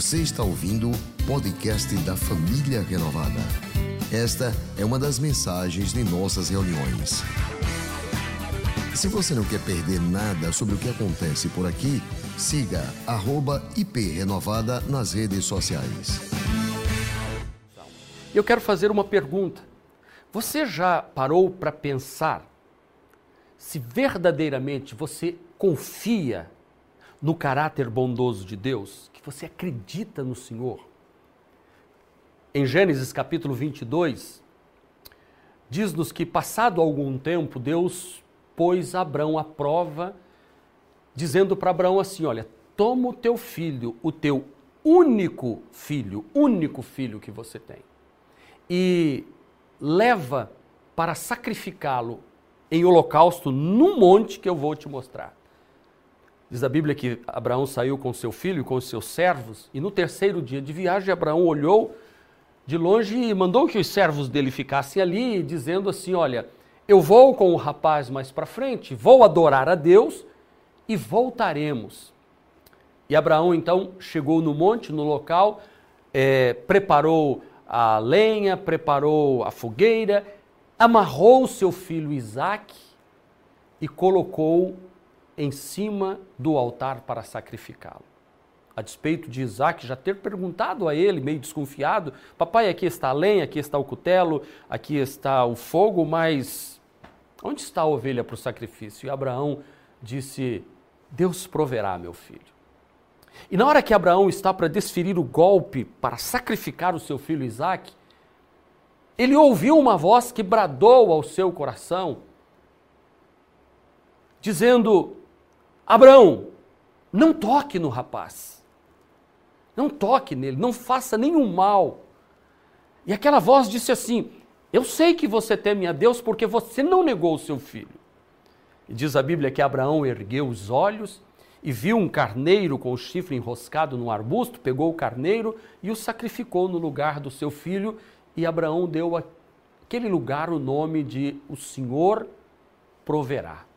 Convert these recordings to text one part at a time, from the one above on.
Você está ouvindo o podcast da Família Renovada. Esta é uma das mensagens de nossas reuniões. Se você não quer perder nada sobre o que acontece por aqui, siga @iprenovada nas redes sociais. Eu quero fazer uma pergunta. Você já parou para pensar se verdadeiramente você confia no caráter bondoso de Deus, que você acredita no Senhor? Em Gênesis capítulo 22, diz-nos que, passado algum tempo, Deus pôs Abraão à prova, dizendo para Abraão assim: Olha, toma o teu filho, o teu único filho, único filho que você tem, e leva para sacrificá-lo em holocausto num monte que eu vou te mostrar. Diz a Bíblia que Abraão saiu com seu filho e com seus servos, e no terceiro dia de viagem, Abraão olhou de longe e mandou que os servos dele ficassem ali, dizendo assim: Olha, eu vou com o rapaz mais para frente, vou adorar a Deus e voltaremos. E Abraão então chegou no monte, no local, é, preparou a lenha, preparou a fogueira amarrou seu filho Isaque e colocou em cima do altar para sacrificá-lo. A despeito de Isaac já ter perguntado a ele, meio desconfiado: Papai, aqui está a lenha, aqui está o cutelo, aqui está o fogo, mas onde está a ovelha para o sacrifício? E Abraão disse: Deus proverá, meu filho. E na hora que Abraão está para desferir o golpe para sacrificar o seu filho Isaque, ele ouviu uma voz que bradou ao seu coração, dizendo: Abraão, não toque no rapaz, não toque nele, não faça nenhum mal. E aquela voz disse assim: Eu sei que você teme a Deus porque você não negou o seu filho. E diz a Bíblia que Abraão ergueu os olhos e viu um carneiro com o chifre enroscado num arbusto, pegou o carneiro e o sacrificou no lugar do seu filho e Abraão deu àquele lugar o nome de o Senhor proverá.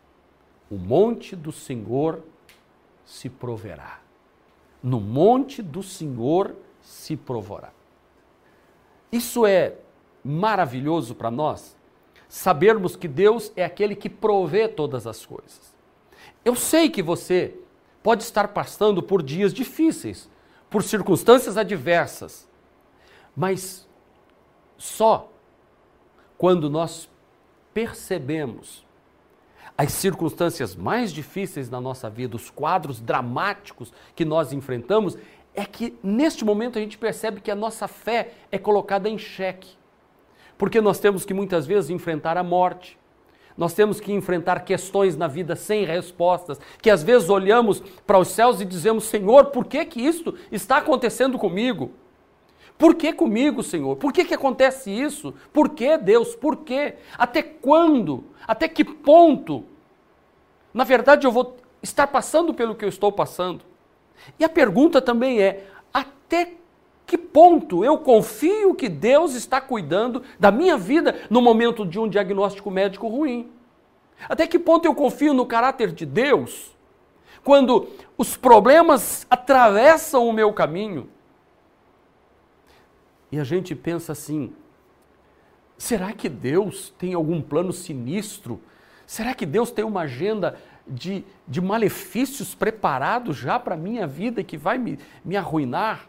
O monte do Senhor se proverá. No monte do Senhor se provará. Isso é maravilhoso para nós, sabermos que Deus é aquele que provê todas as coisas. Eu sei que você pode estar passando por dias difíceis, por circunstâncias adversas, mas só quando nós percebemos as circunstâncias mais difíceis na nossa vida, os quadros dramáticos que nós enfrentamos, é que neste momento a gente percebe que a nossa fé é colocada em xeque. Porque nós temos que muitas vezes enfrentar a morte, nós temos que enfrentar questões na vida sem respostas, que às vezes olhamos para os céus e dizemos: Senhor, por que, que isto está acontecendo comigo? Por que comigo, Senhor? Por que, que acontece isso? Por que, Deus? Por quê? Até quando? Até que ponto? Na verdade, eu vou estar passando pelo que eu estou passando. E a pergunta também é: até que ponto eu confio que Deus está cuidando da minha vida no momento de um diagnóstico médico ruim? Até que ponto eu confio no caráter de Deus quando os problemas atravessam o meu caminho? E a gente pensa assim: será que Deus tem algum plano sinistro? Será que Deus tem uma agenda de, de malefícios preparados já para a minha vida que vai me, me arruinar?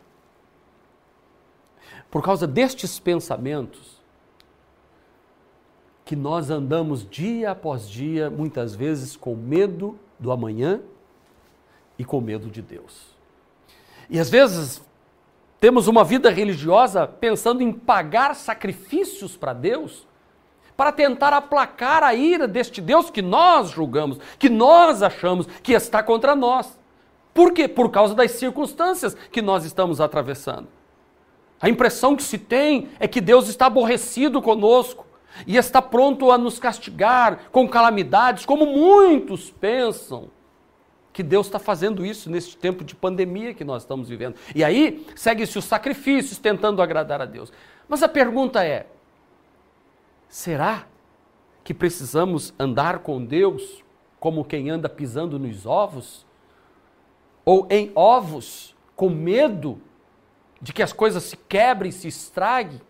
Por causa destes pensamentos, que nós andamos dia após dia, muitas vezes com medo do amanhã e com medo de Deus. E às vezes temos uma vida religiosa pensando em pagar sacrifícios para Deus, para tentar aplacar a ira deste Deus que nós julgamos, que nós achamos que está contra nós. Por quê? Por causa das circunstâncias que nós estamos atravessando. A impressão que se tem é que Deus está aborrecido conosco e está pronto a nos castigar com calamidades, como muitos pensam que Deus está fazendo isso nesse tempo de pandemia que nós estamos vivendo. E aí segue-se os sacrifícios tentando agradar a Deus. Mas a pergunta é: será que precisamos andar com Deus como quem anda pisando nos ovos? Ou em ovos, com medo de que as coisas se quebrem, se estraguem?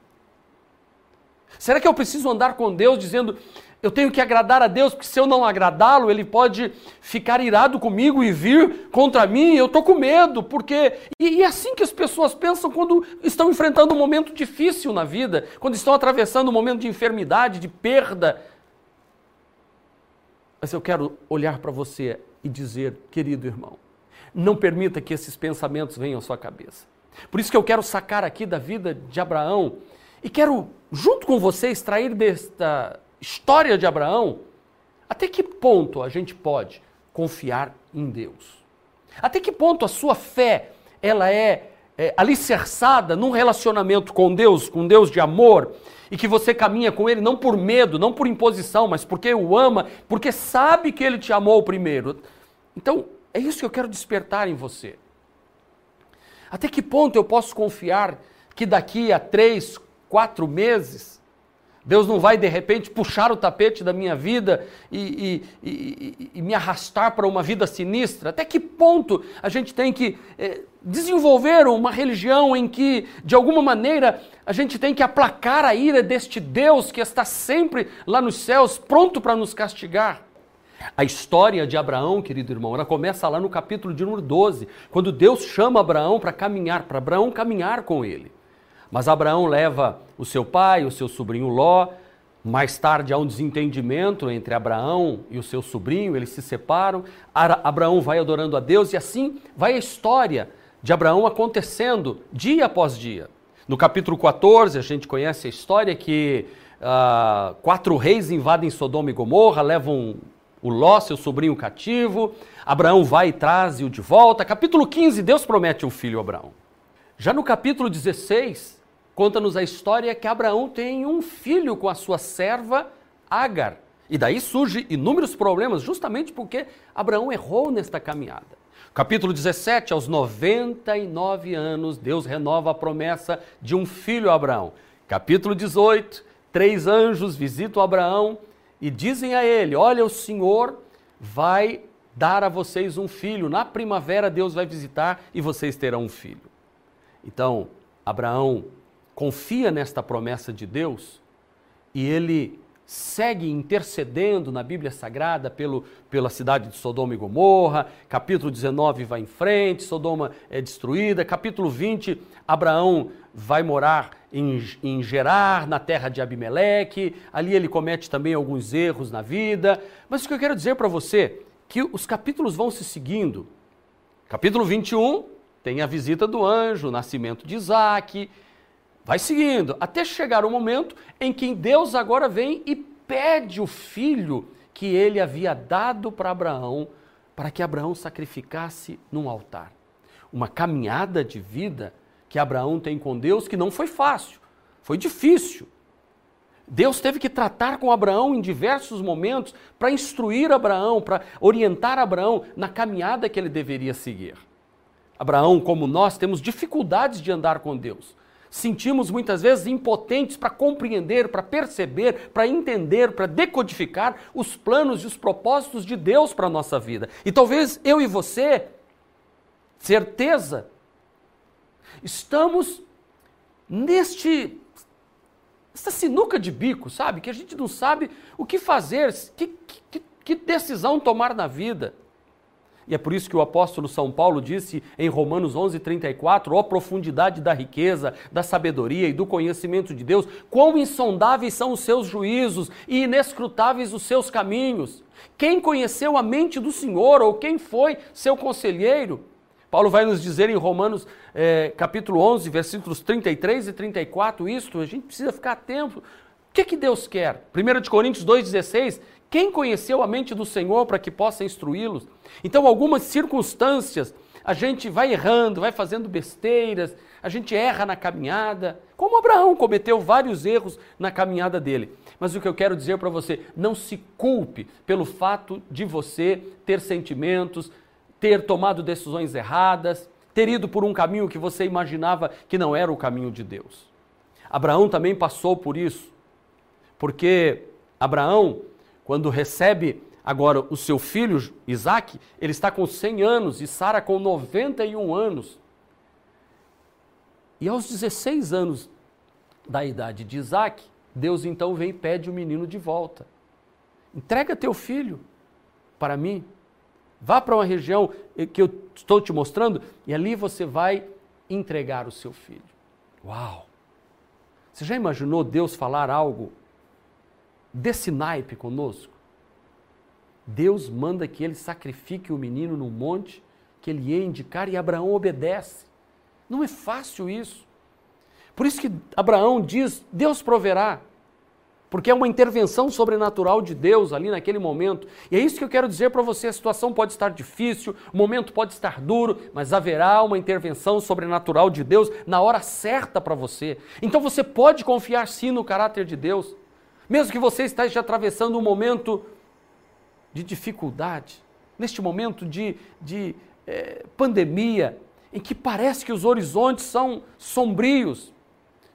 Será que eu preciso andar com Deus dizendo, eu tenho que agradar a Deus, porque se eu não agradá-lo, ele pode ficar irado comigo e vir contra mim. Eu estou com medo, porque. E, e é assim que as pessoas pensam quando estão enfrentando um momento difícil na vida, quando estão atravessando um momento de enfermidade, de perda. Mas eu quero olhar para você e dizer, querido irmão, não permita que esses pensamentos venham à sua cabeça. Por isso que eu quero sacar aqui da vida de Abraão e quero, junto com você, extrair desta história de Abraão até que ponto a gente pode confiar em Deus. Até que ponto a sua fé ela é, é alicerçada num relacionamento com Deus, com Deus de amor, e que você caminha com Ele não por medo, não por imposição, mas porque o ama, porque sabe que Ele te amou primeiro. Então, é isso que eu quero despertar em você. Até que ponto eu posso confiar que daqui a três, quatro meses, Deus não vai de repente puxar o tapete da minha vida e, e, e, e me arrastar para uma vida sinistra? Até que ponto a gente tem que eh, desenvolver uma religião em que, de alguma maneira, a gente tem que aplacar a ira deste Deus que está sempre lá nos céus, pronto para nos castigar? A história de Abraão, querido irmão, ela começa lá no capítulo de número 12, quando Deus chama Abraão para caminhar, para Abraão caminhar com ele. Mas Abraão leva o seu pai, o seu sobrinho Ló. Mais tarde há um desentendimento entre Abraão e o seu sobrinho, eles se separam. Abraão vai adorando a Deus e assim vai a história de Abraão acontecendo dia após dia. No capítulo 14, a gente conhece a história que uh, quatro reis invadem Sodoma e Gomorra, levam o Ló, seu sobrinho cativo. Abraão vai e traz-o de volta. Capítulo 15, Deus promete um filho a Abraão. Já no capítulo 16, conta-nos a história que Abraão tem um filho com a sua serva Agar. E daí surgem inúmeros problemas, justamente porque Abraão errou nesta caminhada. Capítulo 17, aos 99 anos, Deus renova a promessa de um filho a Abraão. Capítulo 18, três anjos visitam Abraão e dizem a ele: Olha, o Senhor vai dar a vocês um filho. Na primavera, Deus vai visitar e vocês terão um filho. Então, Abraão confia nesta promessa de Deus e ele segue intercedendo na Bíblia Sagrada pelo, pela cidade de Sodoma e Gomorra. Capítulo 19 vai em frente, Sodoma é destruída. Capítulo 20, Abraão vai morar em, em Gerar, na terra de Abimeleque. Ali ele comete também alguns erros na vida. Mas o que eu quero dizer para você que os capítulos vão se seguindo. Capítulo 21 tem a visita do anjo, o nascimento de Isaac, Vai seguindo, até chegar o momento em que Deus agora vem e pede o filho que ele havia dado para Abraão, para que Abraão sacrificasse num altar. Uma caminhada de vida que Abraão tem com Deus que não foi fácil, foi difícil. Deus teve que tratar com Abraão em diversos momentos para instruir Abraão, para orientar Abraão na caminhada que ele deveria seguir. Abraão, como nós, temos dificuldades de andar com Deus sentimos muitas vezes impotentes para compreender, para perceber, para entender, para decodificar os planos e os propósitos de Deus para a nossa vida. E talvez eu e você, certeza, estamos neste essa sinuca de bico, sabe? Que a gente não sabe o que fazer, que, que, que decisão tomar na vida. E é por isso que o apóstolo São Paulo disse em Romanos 11:34, ó profundidade da riqueza, da sabedoria e do conhecimento de Deus, quão insondáveis são os seus juízos e inescrutáveis os seus caminhos. Quem conheceu a mente do Senhor ou quem foi seu conselheiro? Paulo vai nos dizer em Romanos eh, capítulo 11, versículos 33 e 34 isto, a gente precisa ficar atento. O que, que Deus quer? 1 Coríntios 2,16 quem conheceu a mente do Senhor para que possa instruí-los? Então, algumas circunstâncias, a gente vai errando, vai fazendo besteiras, a gente erra na caminhada, como Abraão cometeu vários erros na caminhada dele. Mas o que eu quero dizer para você, não se culpe pelo fato de você ter sentimentos, ter tomado decisões erradas, ter ido por um caminho que você imaginava que não era o caminho de Deus. Abraão também passou por isso, porque Abraão quando recebe agora o seu filho Isaac, ele está com 100 anos e Sara com 91 anos. E aos 16 anos da idade de Isaac, Deus então vem e pede o menino de volta. Entrega teu filho para mim. Vá para uma região que eu estou te mostrando e ali você vai entregar o seu filho. Uau! Você já imaginou Deus falar algo desse naipe conosco? Deus manda que ele sacrifique o menino no monte, que ele ia indicar e Abraão obedece. Não é fácil isso. Por isso que Abraão diz: Deus proverá. Porque é uma intervenção sobrenatural de Deus ali naquele momento. E é isso que eu quero dizer para você: a situação pode estar difícil, o momento pode estar duro, mas haverá uma intervenção sobrenatural de Deus na hora certa para você. Então você pode confiar sim no caráter de Deus. Mesmo que você esteja atravessando um momento de dificuldade, neste momento de, de é, pandemia, em que parece que os horizontes são sombrios,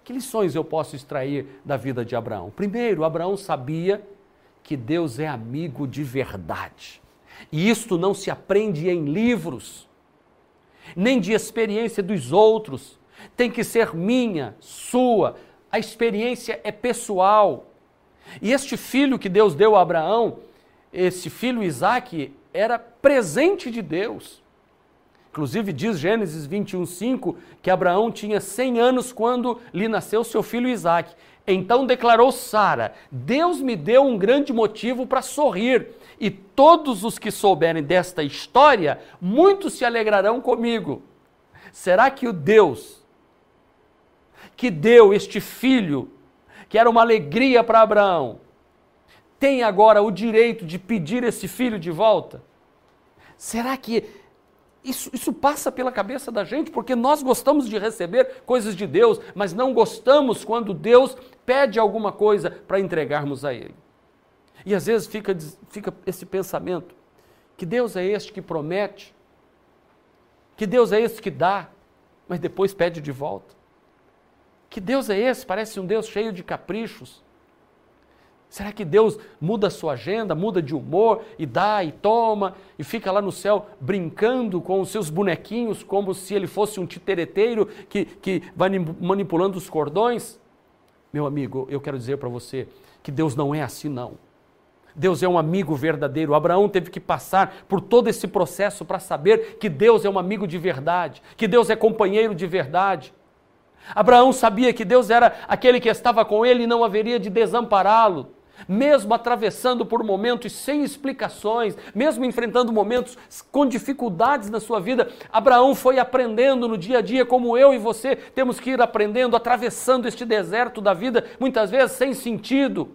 que lições eu posso extrair da vida de Abraão? Primeiro, Abraão sabia que Deus é amigo de verdade. E isto não se aprende em livros, nem de experiência dos outros. Tem que ser minha, sua. A experiência é pessoal. E este filho que Deus deu a Abraão, esse filho Isaac, era presente de Deus. Inclusive diz Gênesis 21, 5 que Abraão tinha 100 anos quando lhe nasceu seu filho Isaac. Então declarou Sara: Deus me deu um grande motivo para sorrir, e todos os que souberem desta história, muitos se alegrarão comigo. Será que o Deus que deu este filho, que era uma alegria para Abraão, tem agora o direito de pedir esse filho de volta? Será que isso, isso passa pela cabeça da gente, porque nós gostamos de receber coisas de Deus, mas não gostamos quando Deus pede alguma coisa para entregarmos a Ele. E às vezes fica, fica esse pensamento: que Deus é este que promete, que Deus é este que dá, mas depois pede de volta. Que Deus é esse? Parece um Deus cheio de caprichos Será que Deus muda a sua agenda, muda de humor e dá e toma e fica lá no céu brincando com os seus bonequinhos como se ele fosse um titereteiro que, que vai manipulando os cordões? Meu amigo, eu quero dizer para você que Deus não é assim, não. Deus é um amigo verdadeiro. Abraão teve que passar por todo esse processo para saber que Deus é um amigo de verdade, que Deus é companheiro de verdade. Abraão sabia que Deus era aquele que estava com ele e não haveria de desampará-lo mesmo atravessando por momentos sem explicações, mesmo enfrentando momentos com dificuldades na sua vida, Abraão foi aprendendo no dia a dia, como eu e você temos que ir aprendendo, atravessando este deserto da vida, muitas vezes sem sentido.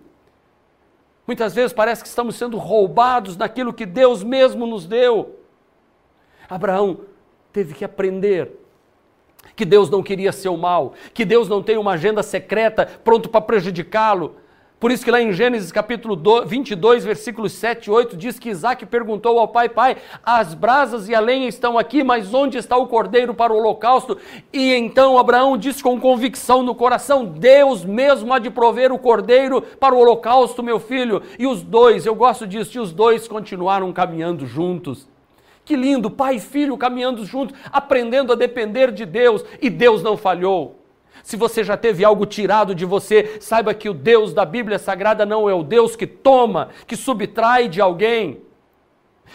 Muitas vezes parece que estamos sendo roubados daquilo que Deus mesmo nos deu. Abraão teve que aprender que Deus não queria seu mal, que Deus não tem uma agenda secreta pronto para prejudicá-lo, por isso que lá em Gênesis capítulo 22, versículos 7 e 8, diz que Isaac perguntou ao pai, pai, as brasas e a lenha estão aqui, mas onde está o cordeiro para o holocausto? E então Abraão disse com convicção no coração, Deus mesmo há de prover o cordeiro para o holocausto, meu filho. E os dois, eu gosto disso, e os dois continuaram caminhando juntos. Que lindo, pai e filho caminhando juntos, aprendendo a depender de Deus, e Deus não falhou. Se você já teve algo tirado de você, saiba que o Deus da Bíblia Sagrada não é o Deus que toma, que subtrai de alguém.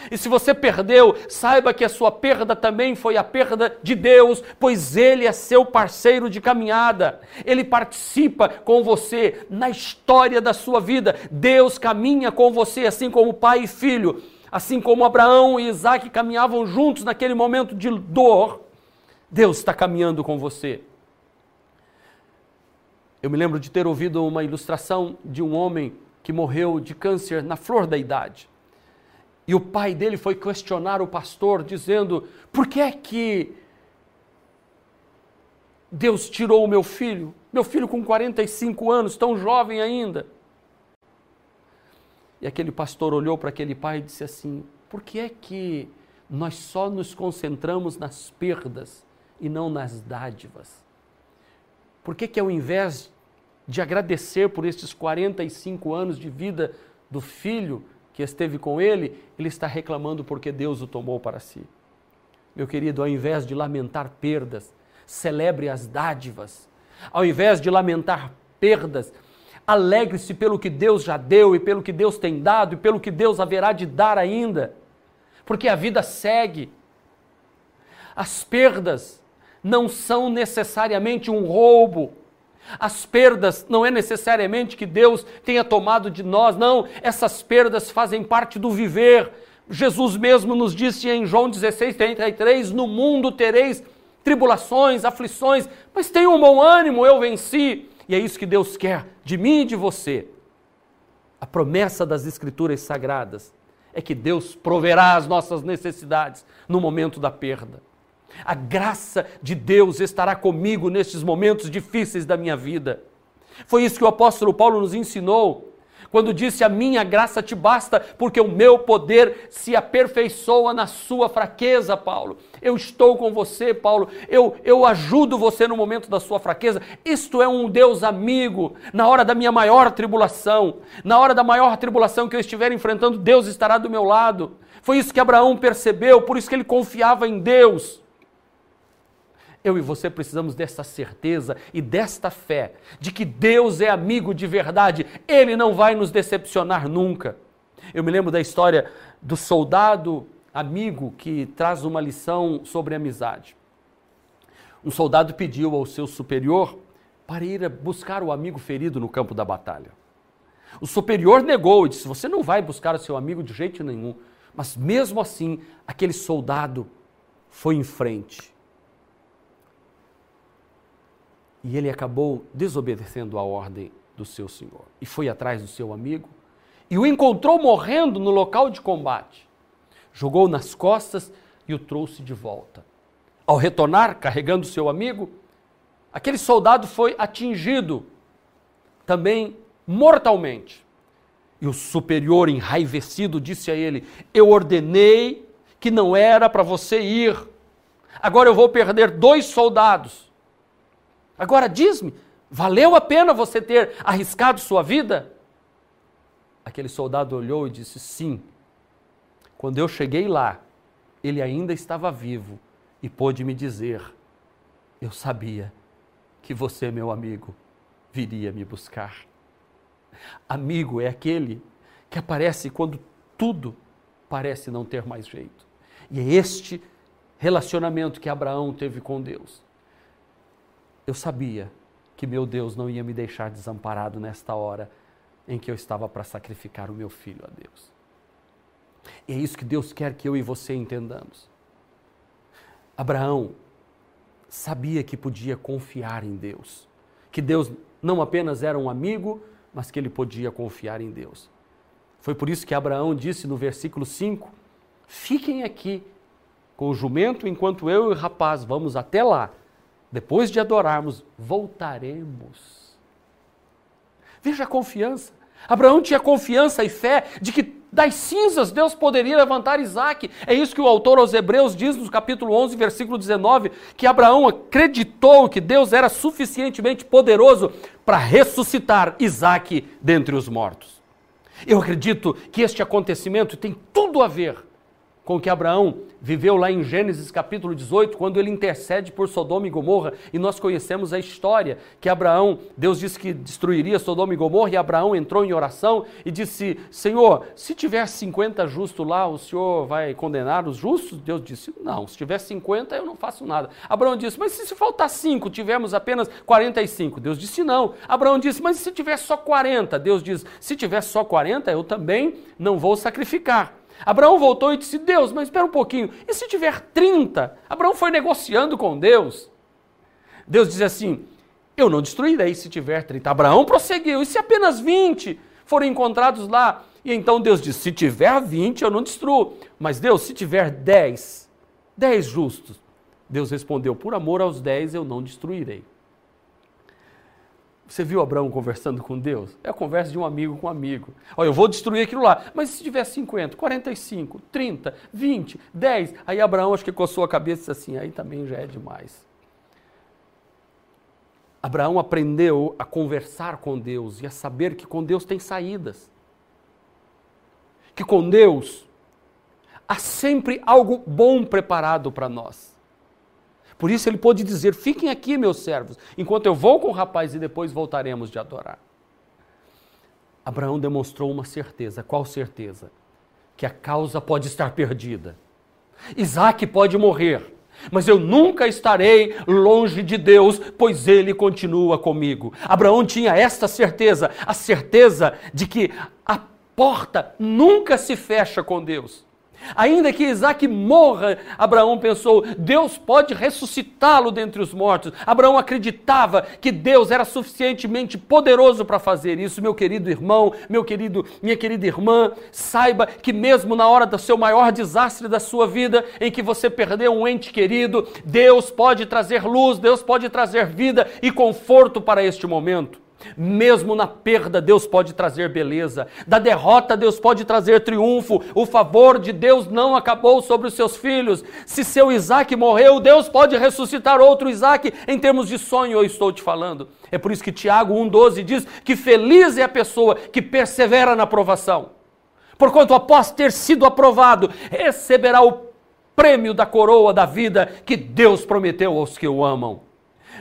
E se você perdeu, saiba que a sua perda também foi a perda de Deus, pois Ele é seu parceiro de caminhada. Ele participa com você na história da sua vida. Deus caminha com você, assim como pai e filho. Assim como Abraão e Isaac caminhavam juntos naquele momento de dor, Deus está caminhando com você. Eu me lembro de ter ouvido uma ilustração de um homem que morreu de câncer na flor da idade. E o pai dele foi questionar o pastor, dizendo: por que é que Deus tirou o meu filho? Meu filho com 45 anos, tão jovem ainda. E aquele pastor olhou para aquele pai e disse assim: por que é que nós só nos concentramos nas perdas e não nas dádivas? Por que, que ao invés de agradecer por estes 45 anos de vida do filho que esteve com ele, ele está reclamando porque Deus o tomou para si? Meu querido, ao invés de lamentar perdas, celebre as dádivas. Ao invés de lamentar perdas, alegre-se pelo que Deus já deu e pelo que Deus tem dado e pelo que Deus haverá de dar ainda. Porque a vida segue. As perdas não são necessariamente um roubo. As perdas não é necessariamente que Deus tenha tomado de nós, não. Essas perdas fazem parte do viver. Jesus mesmo nos disse em João 16, 33: No mundo tereis tribulações, aflições, mas tenham um bom ânimo, eu venci. E é isso que Deus quer de mim e de você. A promessa das Escrituras Sagradas é que Deus proverá as nossas necessidades no momento da perda. A graça de Deus estará comigo nestes momentos difíceis da minha vida. Foi isso que o apóstolo Paulo nos ensinou quando disse: A minha graça te basta, porque o meu poder se aperfeiçoa na sua fraqueza, Paulo. Eu estou com você, Paulo. Eu, eu ajudo você no momento da sua fraqueza. Isto é um Deus amigo. Na hora da minha maior tribulação, na hora da maior tribulação que eu estiver enfrentando, Deus estará do meu lado. Foi isso que Abraão percebeu, por isso que ele confiava em Deus. Eu e você precisamos dessa certeza e desta fé de que Deus é amigo de verdade, Ele não vai nos decepcionar nunca. Eu me lembro da história do soldado amigo que traz uma lição sobre amizade. Um soldado pediu ao seu superior para ir buscar o amigo ferido no campo da batalha. O superior negou e disse: Você não vai buscar o seu amigo de jeito nenhum. Mas mesmo assim, aquele soldado foi em frente e ele acabou desobedecendo a ordem do seu senhor e foi atrás do seu amigo e o encontrou morrendo no local de combate. Jogou nas costas e o trouxe de volta. Ao retornar, carregando seu amigo, aquele soldado foi atingido também mortalmente. E o superior, enraivecido, disse a ele: Eu ordenei que não era para você ir. Agora eu vou perder dois soldados. Agora diz-me, valeu a pena você ter arriscado sua vida? Aquele soldado olhou e disse: Sim. Quando eu cheguei lá, ele ainda estava vivo e pôde me dizer: Eu sabia que você, meu amigo, viria me buscar. Amigo é aquele que aparece quando tudo parece não ter mais jeito. E é este relacionamento que Abraão teve com Deus eu sabia que meu Deus não ia me deixar desamparado nesta hora em que eu estava para sacrificar o meu filho a Deus. E é isso que Deus quer que eu e você entendamos. Abraão sabia que podia confiar em Deus, que Deus não apenas era um amigo, mas que ele podia confiar em Deus. Foi por isso que Abraão disse no versículo 5: Fiquem aqui com o jumento enquanto eu e o rapaz vamos até lá depois de adorarmos, voltaremos. Veja a confiança. Abraão tinha confiança e fé de que das cinzas Deus poderia levantar Isaac. É isso que o autor aos Hebreus diz no capítulo 11, versículo 19, que Abraão acreditou que Deus era suficientemente poderoso para ressuscitar Isaac dentre os mortos. Eu acredito que este acontecimento tem tudo a ver com que Abraão viveu lá em Gênesis capítulo 18, quando ele intercede por Sodoma e Gomorra, e nós conhecemos a história que Abraão, Deus disse que destruiria Sodoma e Gomorra, e Abraão entrou em oração e disse: Senhor, se tiver 50 justos lá, o Senhor vai condenar os justos? Deus disse: Não, se tiver 50, eu não faço nada. Abraão disse: Mas se faltar 5, tivermos apenas 45? Deus disse: Não. Abraão disse: Mas se tiver só 40? Deus diz: Se tiver só 40, eu também não vou sacrificar. Abraão voltou e disse: Deus, mas espera um pouquinho, e se tiver 30? Abraão foi negociando com Deus. Deus diz assim: Eu não destruirei se tiver 30. Abraão prosseguiu, e se apenas 20 forem encontrados lá? E então Deus diz: Se tiver 20, eu não destruo. Mas Deus, se tiver 10, 10 justos. Deus respondeu: Por amor aos 10 eu não destruirei. Você viu Abraão conversando com Deus? É a conversa de um amigo com um amigo. Olha, eu vou destruir aquilo lá. Mas se tiver 50, 45, 30, 20, 10, aí Abraão acho que coçou a cabeça e disse assim, aí também já é demais. Abraão aprendeu a conversar com Deus e a saber que com Deus tem saídas. Que com Deus há sempre algo bom preparado para nós. Por isso ele pôde dizer: Fiquem aqui, meus servos, enquanto eu vou com o rapaz e depois voltaremos de adorar. Abraão demonstrou uma certeza. Qual certeza? Que a causa pode estar perdida. Isaac pode morrer, mas eu nunca estarei longe de Deus, pois Ele continua comigo. Abraão tinha esta certeza, a certeza de que a porta nunca se fecha com Deus. Ainda que Isaac morra, Abraão pensou, Deus pode ressuscitá-lo dentre os mortos. Abraão acreditava que Deus era suficientemente poderoso para fazer isso. Meu querido irmão, meu querido, minha querida irmã, saiba que mesmo na hora do seu maior desastre da sua vida, em que você perdeu um ente querido, Deus pode trazer luz, Deus pode trazer vida e conforto para este momento. Mesmo na perda, Deus pode trazer beleza. Da derrota, Deus pode trazer triunfo. O favor de Deus não acabou sobre os seus filhos. Se seu Isaac morreu, Deus pode ressuscitar outro Isaac. Em termos de sonho, eu estou te falando. É por isso que Tiago 1,12 diz que feliz é a pessoa que persevera na aprovação. Porquanto, após ter sido aprovado, receberá o prêmio da coroa da vida que Deus prometeu aos que o amam.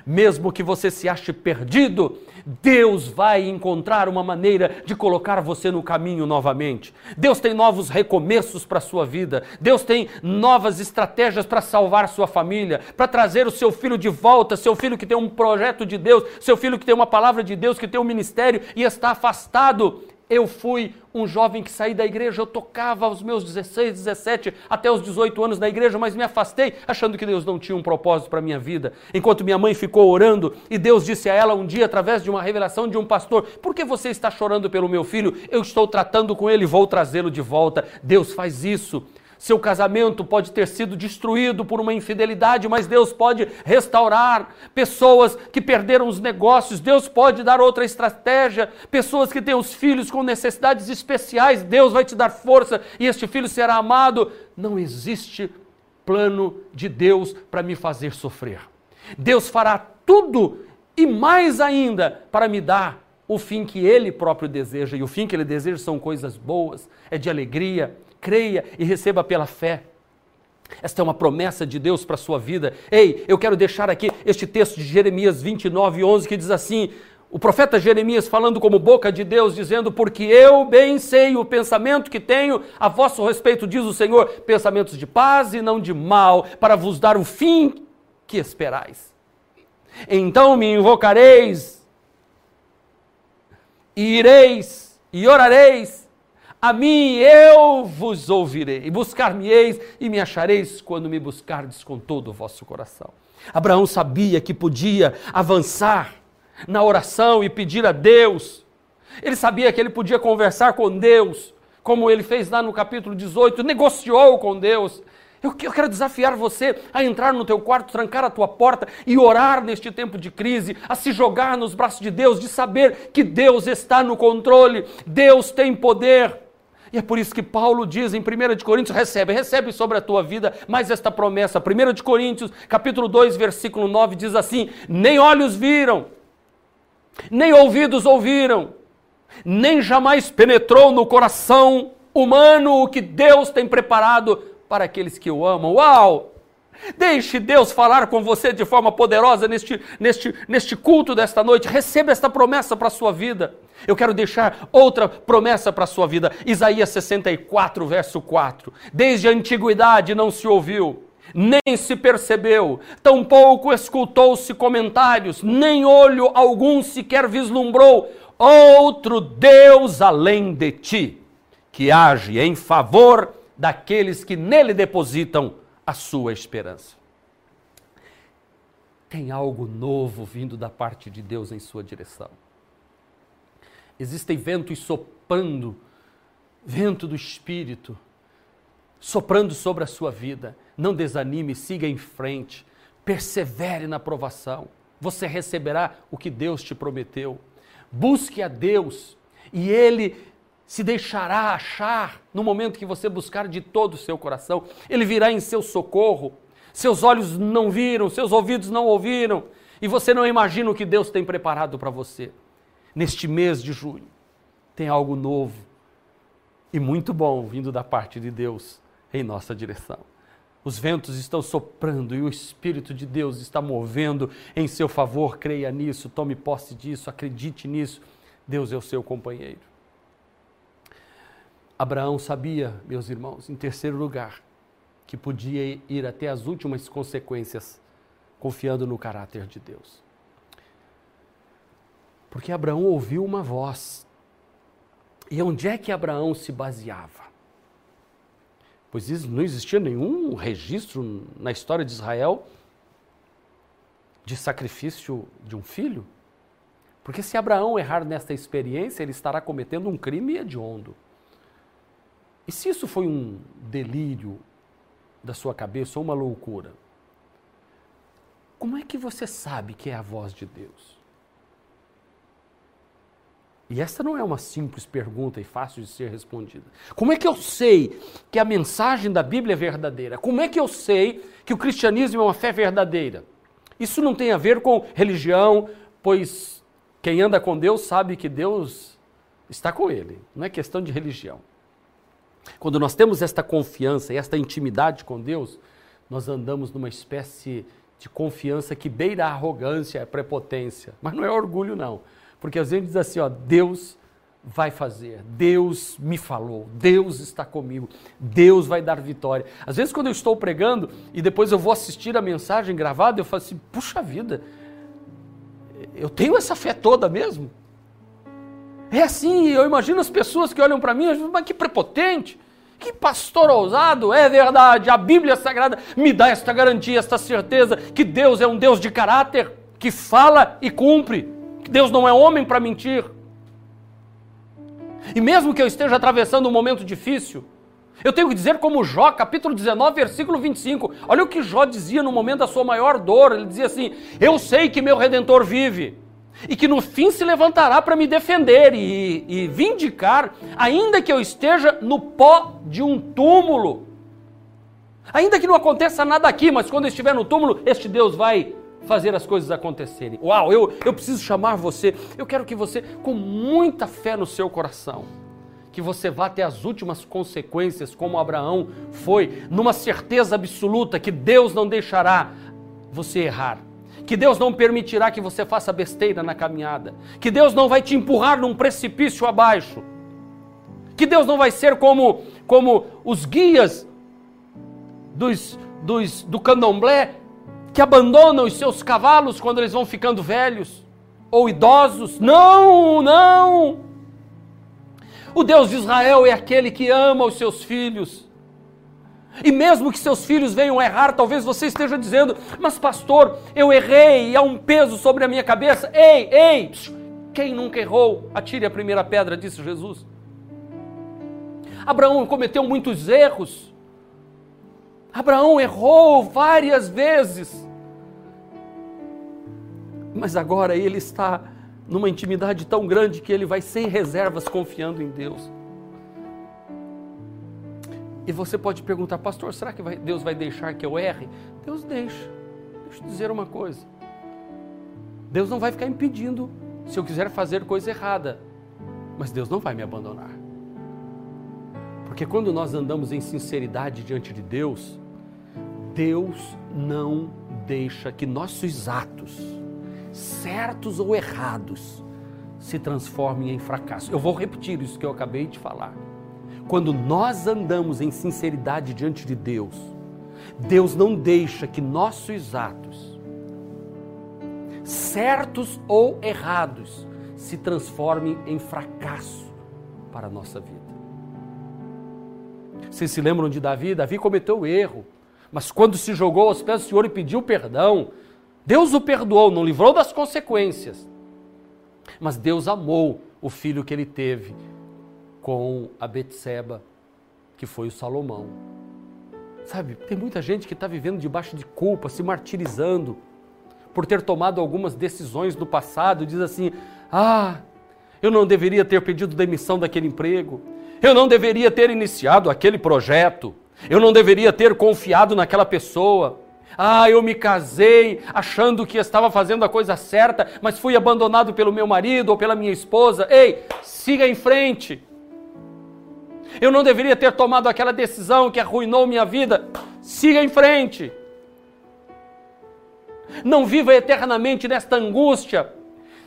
Mesmo que você se ache perdido, Deus vai encontrar uma maneira de colocar você no caminho novamente. Deus tem novos recomeços para a sua vida. Deus tem novas estratégias para salvar sua família, para trazer o seu filho de volta, seu filho que tem um projeto de Deus, seu filho que tem uma palavra de Deus, que tem um ministério e está afastado. Eu fui um jovem que saí da igreja, eu tocava aos meus 16, 17, até os 18 anos na igreja, mas me afastei, achando que Deus não tinha um propósito para a minha vida. Enquanto minha mãe ficou orando e Deus disse a ela um dia, através de uma revelação de um pastor: Por que você está chorando pelo meu filho? Eu estou tratando com ele, vou trazê-lo de volta. Deus faz isso. Seu casamento pode ter sido destruído por uma infidelidade, mas Deus pode restaurar. Pessoas que perderam os negócios, Deus pode dar outra estratégia. Pessoas que têm os filhos com necessidades especiais, Deus vai te dar força e este filho será amado. Não existe plano de Deus para me fazer sofrer. Deus fará tudo e mais ainda para me dar o fim que Ele próprio deseja. E o fim que Ele deseja são coisas boas, é de alegria, creia e receba pela fé. Esta é uma promessa de Deus para a sua vida. Ei, eu quero deixar aqui este texto de Jeremias 29, 11, que diz assim: o profeta Jeremias falando como boca de Deus, dizendo: Porque eu bem sei o pensamento que tenho a vosso respeito, diz o Senhor, pensamentos de paz e não de mal, para vos dar o fim que esperais. Então me invocareis, e ireis, e orareis, a mim eu vos ouvirei, buscar-me-eis e me achareis quando me buscardes com todo o vosso coração. Abraão sabia que podia avançar na oração e pedir a Deus. Ele sabia que ele podia conversar com Deus, como ele fez lá no capítulo 18, negociou com Deus. Eu, eu quero desafiar você a entrar no teu quarto, trancar a tua porta e orar neste tempo de crise, a se jogar nos braços de Deus, de saber que Deus está no controle, Deus tem poder. E é por isso que Paulo diz em 1 de Coríntios, recebe, recebe sobre a tua vida mais esta promessa. 1 de Coríntios, capítulo 2, versículo 9, diz assim: Nem olhos viram, nem ouvidos ouviram, nem jamais penetrou no coração humano o que Deus tem preparado para aqueles que o amam. Uau! Deixe Deus falar com você de forma poderosa neste, neste, neste culto desta noite. Receba esta promessa para a sua vida. Eu quero deixar outra promessa para a sua vida. Isaías 64, verso 4. Desde a antiguidade não se ouviu, nem se percebeu, tampouco escutou-se comentários, nem olho algum sequer vislumbrou outro Deus além de ti, que age em favor daqueles que nele depositam a sua esperança. Tem algo novo vindo da parte de Deus em sua direção. Existem ventos soprando, vento do Espírito, soprando sobre a sua vida. Não desanime, siga em frente, persevere na provação. Você receberá o que Deus te prometeu. Busque a Deus e Ele se deixará achar no momento que você buscar de todo o seu coração. Ele virá em seu socorro. Seus olhos não viram, seus ouvidos não ouviram, e você não imagina o que Deus tem preparado para você. Neste mês de junho, tem algo novo e muito bom vindo da parte de Deus em nossa direção. Os ventos estão soprando e o Espírito de Deus está movendo em seu favor. Creia nisso, tome posse disso, acredite nisso. Deus é o seu companheiro. Abraão sabia, meus irmãos, em terceiro lugar, que podia ir até as últimas consequências confiando no caráter de Deus. Porque Abraão ouviu uma voz. E onde é que Abraão se baseava? Pois não existia nenhum registro na história de Israel de sacrifício de um filho. Porque se Abraão errar nesta experiência, ele estará cometendo um crime hediondo. E se isso foi um delírio da sua cabeça ou uma loucura? Como é que você sabe que é a voz de Deus? E esta não é uma simples pergunta e fácil de ser respondida. Como é que eu sei que a mensagem da Bíblia é verdadeira? Como é que eu sei que o cristianismo é uma fé verdadeira? Isso não tem a ver com religião, pois quem anda com Deus sabe que Deus está com ele. Não é questão de religião. Quando nós temos esta confiança e esta intimidade com Deus, nós andamos numa espécie de confiança que beira a arrogância, a prepotência. Mas não é orgulho, não. Porque às vezes diz assim, ó, Deus vai fazer, Deus me falou, Deus está comigo, Deus vai dar vitória. Às vezes quando eu estou pregando e depois eu vou assistir a mensagem gravada, eu falo assim, puxa vida, eu tenho essa fé toda mesmo? É assim, eu imagino as pessoas que olham para mim, mas que prepotente, que pastor ousado, é verdade, a Bíblia Sagrada me dá esta garantia, esta certeza que Deus é um Deus de caráter, que fala e cumpre. Deus não é homem para mentir. E mesmo que eu esteja atravessando um momento difícil, eu tenho que dizer como Jó, capítulo 19, versículo 25. Olha o que Jó dizia no momento da sua maior dor. Ele dizia assim: Eu sei que meu redentor vive e que no fim se levantará para me defender e, e vindicar, ainda que eu esteja no pó de um túmulo. Ainda que não aconteça nada aqui, mas quando eu estiver no túmulo, este Deus vai fazer as coisas acontecerem. Uau, eu, eu preciso chamar você. Eu quero que você, com muita fé no seu coração, que você vá até as últimas consequências, como Abraão foi, numa certeza absoluta que Deus não deixará você errar. Que Deus não permitirá que você faça besteira na caminhada. Que Deus não vai te empurrar num precipício abaixo. Que Deus não vai ser como, como os guias dos, dos, do candomblé que abandonam os seus cavalos quando eles vão ficando velhos ou idosos. Não, não! O Deus de Israel é aquele que ama os seus filhos. E mesmo que seus filhos venham errar, talvez você esteja dizendo: Mas, pastor, eu errei e há um peso sobre a minha cabeça. Ei, ei! Quem nunca errou? Atire a primeira pedra, disse Jesus. Abraão cometeu muitos erros. Abraão errou várias vezes. Mas agora ele está numa intimidade tão grande que ele vai sem reservas confiando em Deus. E você pode perguntar, pastor, será que vai, Deus vai deixar que eu erre? Deus deixa. Deixa eu dizer uma coisa. Deus não vai ficar impedindo se eu quiser fazer coisa errada. Mas Deus não vai me abandonar. Porque quando nós andamos em sinceridade diante de Deus, Deus não deixa que nossos atos, certos ou errados, se transformem em fracasso. Eu vou repetir isso que eu acabei de falar. Quando nós andamos em sinceridade diante de Deus, Deus não deixa que nossos atos, certos ou errados, se transformem em fracasso para a nossa vida. Vocês se lembram de Davi? Davi cometeu erro. Mas quando se jogou aos pés do Senhor e pediu perdão, Deus o perdoou, não livrou das consequências. Mas Deus amou o filho que ele teve com a Betseba, que foi o Salomão. Sabe, tem muita gente que está vivendo debaixo de culpa, se martirizando por ter tomado algumas decisões no passado, diz assim: "Ah, eu não deveria ter pedido demissão daquele emprego. Eu não deveria ter iniciado aquele projeto. Eu não deveria ter confiado naquela pessoa. Ah, eu me casei achando que estava fazendo a coisa certa, mas fui abandonado pelo meu marido ou pela minha esposa. Ei, siga em frente. Eu não deveria ter tomado aquela decisão que arruinou minha vida. Siga em frente. Não viva eternamente nesta angústia.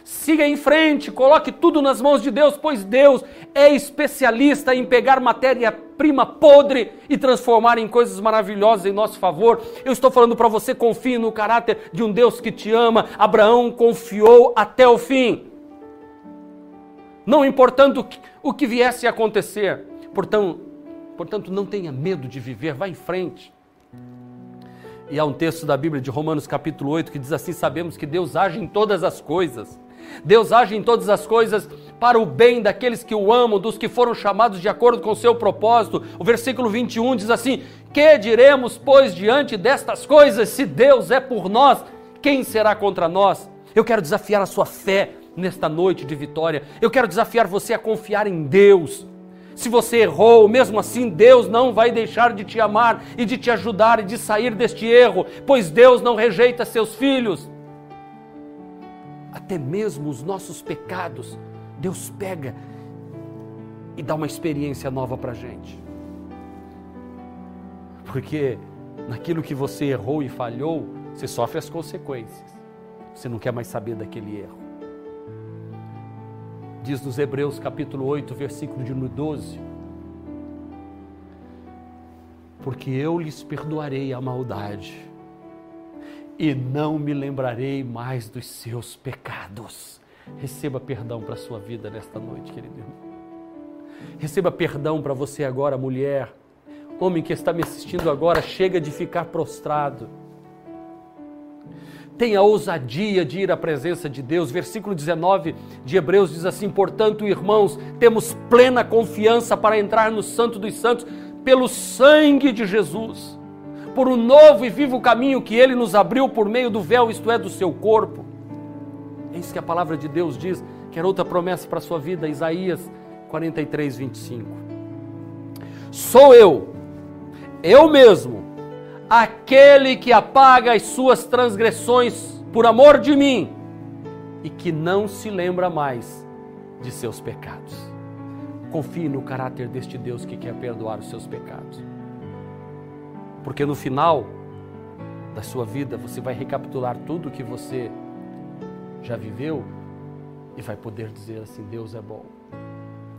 Siga em frente, coloque tudo nas mãos de Deus, pois Deus é especialista em pegar matéria-prima podre e transformar em coisas maravilhosas em nosso favor. Eu estou falando para você, confie no caráter de um Deus que te ama. Abraão confiou até o fim. Não importando o que viesse a acontecer. Portanto, portanto, não tenha medo de viver, vá em frente. E há um texto da Bíblia de Romanos capítulo 8 que diz assim: Sabemos que Deus age em todas as coisas. Deus age em todas as coisas para o bem daqueles que o amam, dos que foram chamados de acordo com o seu propósito. O versículo 21 diz assim: Que diremos, pois, diante destas coisas? Se Deus é por nós, quem será contra nós? Eu quero desafiar a sua fé nesta noite de vitória. Eu quero desafiar você a confiar em Deus. Se você errou, mesmo assim Deus não vai deixar de te amar e de te ajudar e de sair deste erro, pois Deus não rejeita seus filhos. Até mesmo os nossos pecados, Deus pega e dá uma experiência nova para gente. Porque naquilo que você errou e falhou, você sofre as consequências. Você não quer mais saber daquele erro diz nos Hebreus capítulo 8, versículo de número 12. Porque eu lhes perdoarei a maldade e não me lembrarei mais dos seus pecados. Receba perdão para a sua vida nesta noite, querido irmão. Receba perdão para você agora, mulher. Homem que está me assistindo agora, chega de ficar prostrado tenha ousadia de ir à presença de Deus. Versículo 19 de Hebreus diz assim: Portanto, irmãos, temos plena confiança para entrar no Santo dos Santos pelo sangue de Jesus, por um novo e vivo caminho que ele nos abriu por meio do véu, isto é, do seu corpo. É isso que a palavra de Deus diz. Quer outra promessa para a sua vida? Isaías 43, 25. Sou eu, eu mesmo aquele que apaga as suas transgressões por amor de mim e que não se lembra mais de seus pecados. Confie no caráter deste Deus que quer perdoar os seus pecados. Porque no final da sua vida você vai recapitular tudo que você já viveu e vai poder dizer assim: Deus é bom.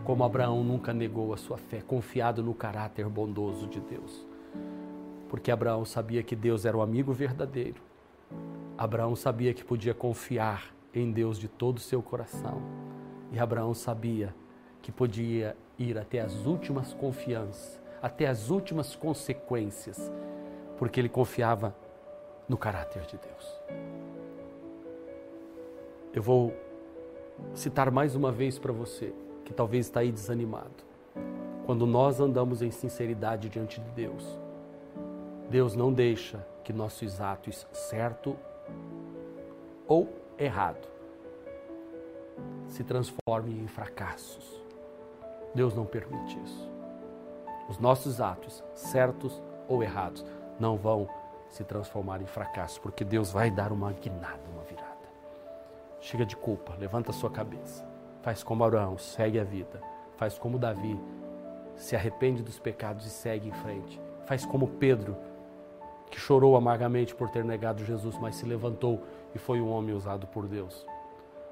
Como Abraão nunca negou a sua fé, confiado no caráter bondoso de Deus porque Abraão sabia que Deus era o amigo verdadeiro. Abraão sabia que podia confiar em Deus de todo o seu coração. E Abraão sabia que podia ir até as últimas confianças, até as últimas consequências, porque ele confiava no caráter de Deus. Eu vou citar mais uma vez para você, que talvez está aí desanimado. Quando nós andamos em sinceridade diante de Deus, Deus não deixa que nossos atos, certo ou errado, se transformem em fracassos. Deus não permite isso. Os nossos atos, certos ou errados, não vão se transformar em fracassos, porque Deus vai dar uma guinada, uma virada. Chega de culpa, levanta a sua cabeça. Faz como Abraão, segue a vida. Faz como Davi, se arrepende dos pecados e segue em frente. Faz como Pedro, que chorou amargamente por ter negado Jesus, mas se levantou e foi um homem usado por Deus.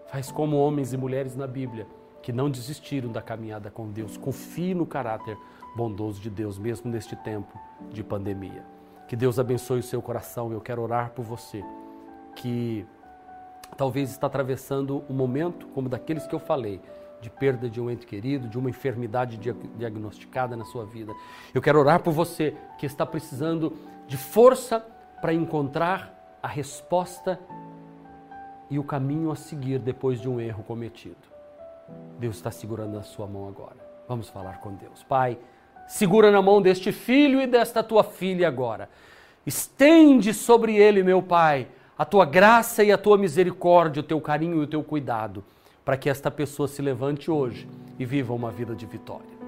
Faz como homens e mulheres na Bíblia que não desistiram da caminhada com Deus. Confie no caráter bondoso de Deus, mesmo neste tempo de pandemia. Que Deus abençoe o seu coração. Eu quero orar por você que talvez está atravessando um momento como daqueles que eu falei, de perda de um ente querido, de uma enfermidade diagnosticada na sua vida. Eu quero orar por você que está precisando de força para encontrar a resposta e o caminho a seguir depois de um erro cometido. Deus está segurando na sua mão agora. Vamos falar com Deus. Pai, segura na mão deste filho e desta tua filha agora. Estende sobre ele, meu Pai, a tua graça e a tua misericórdia, o teu carinho e o teu cuidado, para que esta pessoa se levante hoje e viva uma vida de vitória.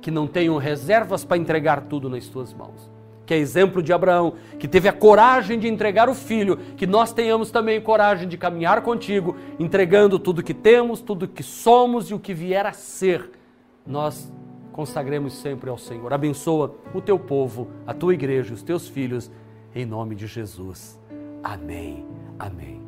Que não tenham reservas para entregar tudo nas tuas mãos que é exemplo de Abraão, que teve a coragem de entregar o filho, que nós tenhamos também coragem de caminhar contigo, entregando tudo que temos, tudo que somos e o que vier a ser. Nós consagremos sempre ao Senhor. Abençoa o teu povo, a tua igreja, os teus filhos, em nome de Jesus. Amém. Amém.